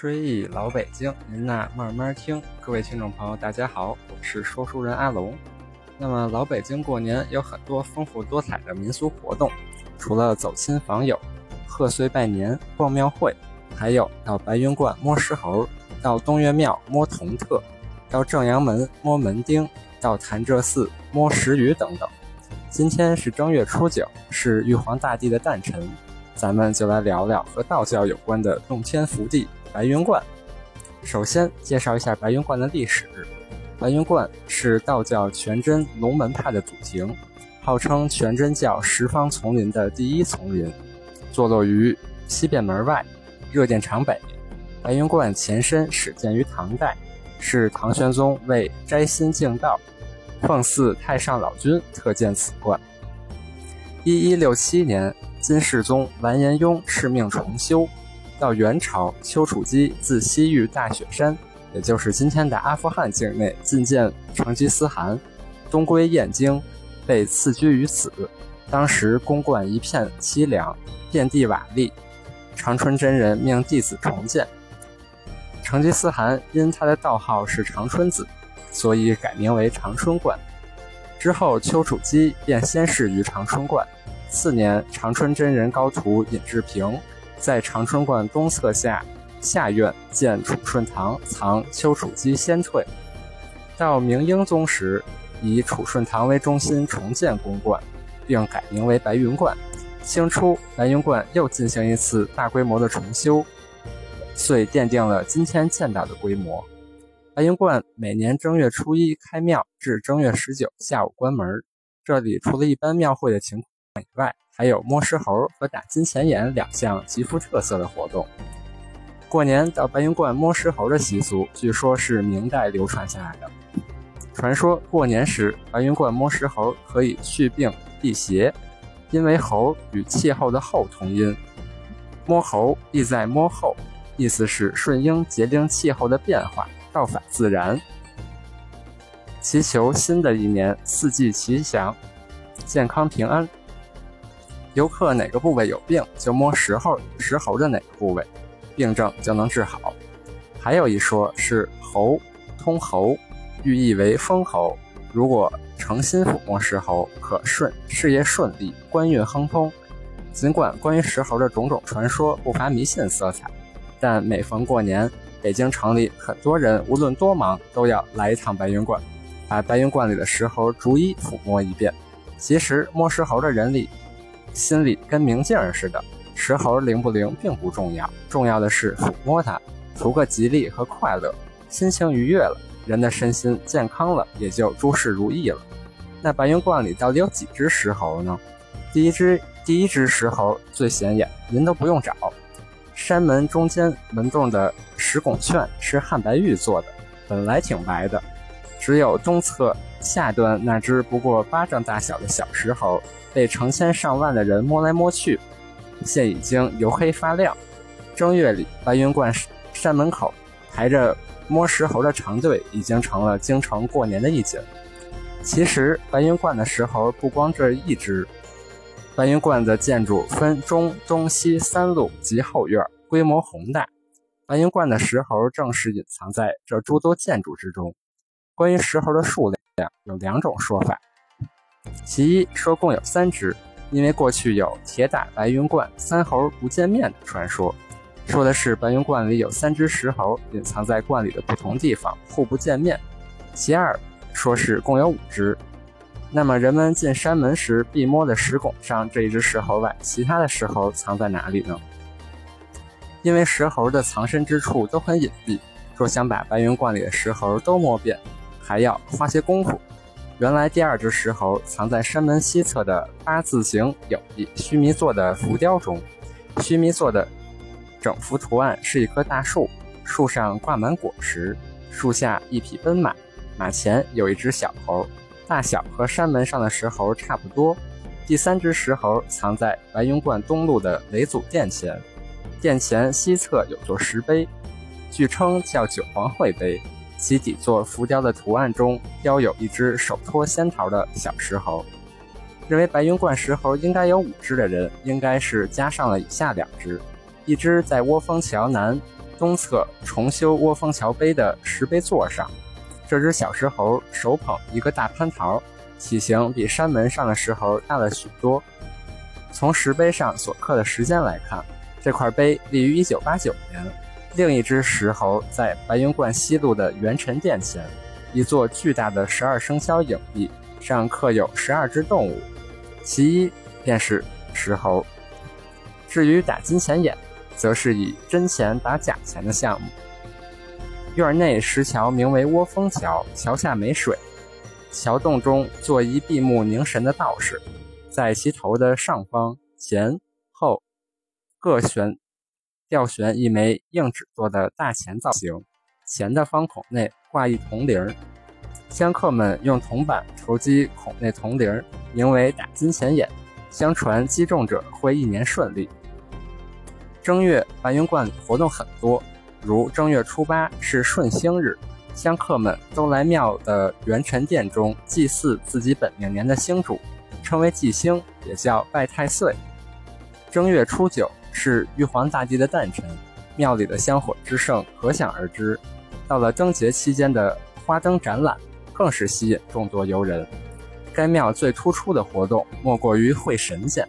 追忆老北京，您呐慢慢听。各位听众朋友，大家好，我是说书人阿龙。那么老北京过年有很多丰富多彩的民俗活动，除了走亲访友、贺岁拜年、逛庙会，还有到白云观摸石猴，到东岳庙摸铜特，到正阳门摸门钉，到潭柘寺摸石鱼等等。今天是正月初九，是玉皇大帝的诞辰，咱们就来聊聊和道教有关的洞天福地白云观。首先介绍一下白云观的历史。白云观是道教全真龙门派的祖庭，号称全真教十方丛林的第一丛林，坐落于西便门外，热殿场北。白云观前身始建于唐代，是唐玄宗为摘心敬道。奉祀太上老君，特建此观。一一六七年，金世宗完颜雍敕命重修。到元朝，丘处机自西域大雪山，也就是今天的阿富汗境内觐见成吉思汗，东归燕京，被赐居于此。当时宫观一片凄凉，遍地瓦砾。长春真人命弟子重建。成吉思汗因他的道号是长春子。所以改名为长春观。之后，丘处机便仙逝于长春观。次年，长春真人高徒尹志平在长春观东侧下下院建储顺堂，藏丘处机仙退。到明英宗时，以储顺堂为中心重建宫观，并改名为白云观。清初，白云观又进行一次大规模的重修，遂奠定了今天见到的规模。白云观每年正月初一开庙，至正月十九下午关门。这里除了一般庙会的情况以外，还有摸石猴和打金钱眼两项极富特色的活动。过年到白云观摸石猴的习俗，据说是明代流传下来的。传说过年时，白云观摸石猴可以去病辟邪，因为猴与气候的候同音，摸猴意在摸后，意思是顺应节令气候的变化。道法自然，祈求新的一年四季吉祥、健康平安。游客哪个部位有病，就摸石猴石猴的哪个部位，病症就能治好。还有一说是猴通猴，寓意为封侯。如果诚心抚摸石猴，可顺事业顺利、官运亨通。尽管关于石猴的种种传说不乏迷信色彩，但每逢过年。北京城里很多人无论多忙，都要来一趟白云观，把白云观里的石猴逐一抚摸一遍。其实摸石猴的人里，心里跟明镜儿似的，石猴灵不灵并不重要，重要的是抚摸它，图个吉利和快乐，心情愉悦了，人的身心健康了，也就诸事如意了。那白云观里到底有几只石猴呢？第一只第一只石猴最显眼，您都不用找。山门中间门洞的石拱券是汉白玉做的，本来挺白的，只有东侧下端那只不过巴掌大小的小石猴，被成千上万的人摸来摸去，现已经由黑发亮。正月里，白云观山门口排着摸石猴的长队，已经成了京城过年的一景。其实，白云观的石猴不光这一只。白云观的建筑分中、东西三路及后院，规模宏大。白云观的石猴正是隐藏在这诸多建筑之中。关于石猴的数量，有两种说法。其一说共有三只，因为过去有“铁打白云观，三猴不见面”的传说，说的是白云观里有三只石猴隐藏在观里的不同地方，互不见面。其二说是共有五只。那么人们进山门时必摸的石拱上这一只石猴外，其他的石猴藏在哪里呢？因为石猴的藏身之处都很隐蔽，若想把白云观里的石猴都摸遍，还要花些功夫。原来第二只石猴藏在山门西侧的八字形有一须弥座的浮雕中，须弥座的整幅图案是一棵大树，树上挂满果实，树下一匹奔马，马前有一只小猴。大小和山门上的石猴差不多。第三只石猴藏在白云观东路的雷祖殿前，殿前西侧有座石碑，据称叫九皇会碑，其底座浮雕的图案中雕有一只手托仙桃的小石猴。认为白云观石猴应该有五只的人，应该是加上了以下两只：一只在窝峰桥南东侧重修窝峰桥碑的石碑座上，这只小石猴手捧一个大蟠桃，体型比山门上的石猴大了许多。从石碑上所刻的时间来看，这块碑立于1989年。另一只石猴在白云观西路的元辰殿前，一座巨大的十二生肖影壁上刻有十二只动物，其一便是石猴。至于打金钱眼，则是以真钱打假钱的项目。院内石桥名为窝蜂桥，桥下没水，桥洞中坐一闭目凝神的道士，在其头的上方前后各悬吊悬一枚硬纸做的大钱造型，钱的方孔内挂一铜铃，香客们用铜板投击孔内铜铃，名为打金钱眼，相传击中者会一年顺利。正月白云观活动很多，如正月初八是顺星日，香客们都来庙的元辰殿中祭祀自己本命年的星主，称为祭星，也叫拜太岁。正月初九是玉皇大帝的诞辰，庙里的香火之盛可想而知。到了灯节期间的花灯展览，更是吸引众多游人。该庙最突出的活动莫过于会神仙。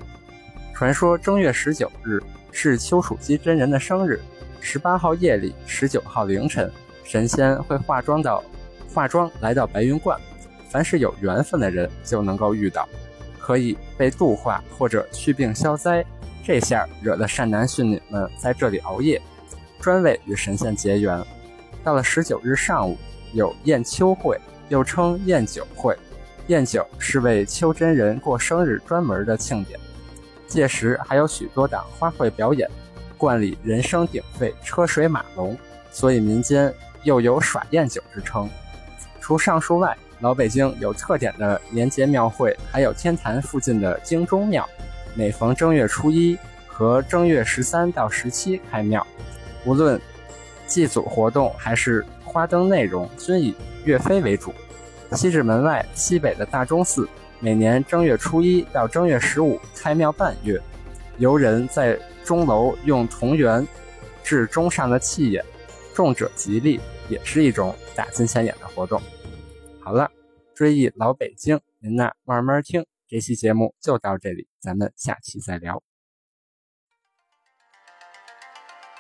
传说正月十九日。是丘处机真人的生日，十八号夜里，十九号凌晨，神仙会化妆到化妆来到白云观，凡是有缘分的人就能够遇到，可以被度化或者祛病消灾。这下惹得善男信女们在这里熬夜，专为与神仙结缘。到了十九日上午，有宴秋会，又称宴酒会，宴酒是为秋真人过生日专门的庆典。届时还有许多档花卉表演，观里人声鼎沸，车水马龙，所以民间又有耍宴酒之称。除上述外，老北京有特点的年节庙会，还有天坛附近的京中庙，每逢正月初一和正月十三到十七开庙，无论祭祖活动还是花灯内容，均以岳飞为主。西直门外西北的大钟寺。每年正月初一到正月十五开庙半月，游人在钟楼用铜元制钟上的气眼，中者吉利，也是一种打金钱眼的活动。好了，追忆老北京，您呐慢慢听。这期节目就到这里，咱们下期再聊。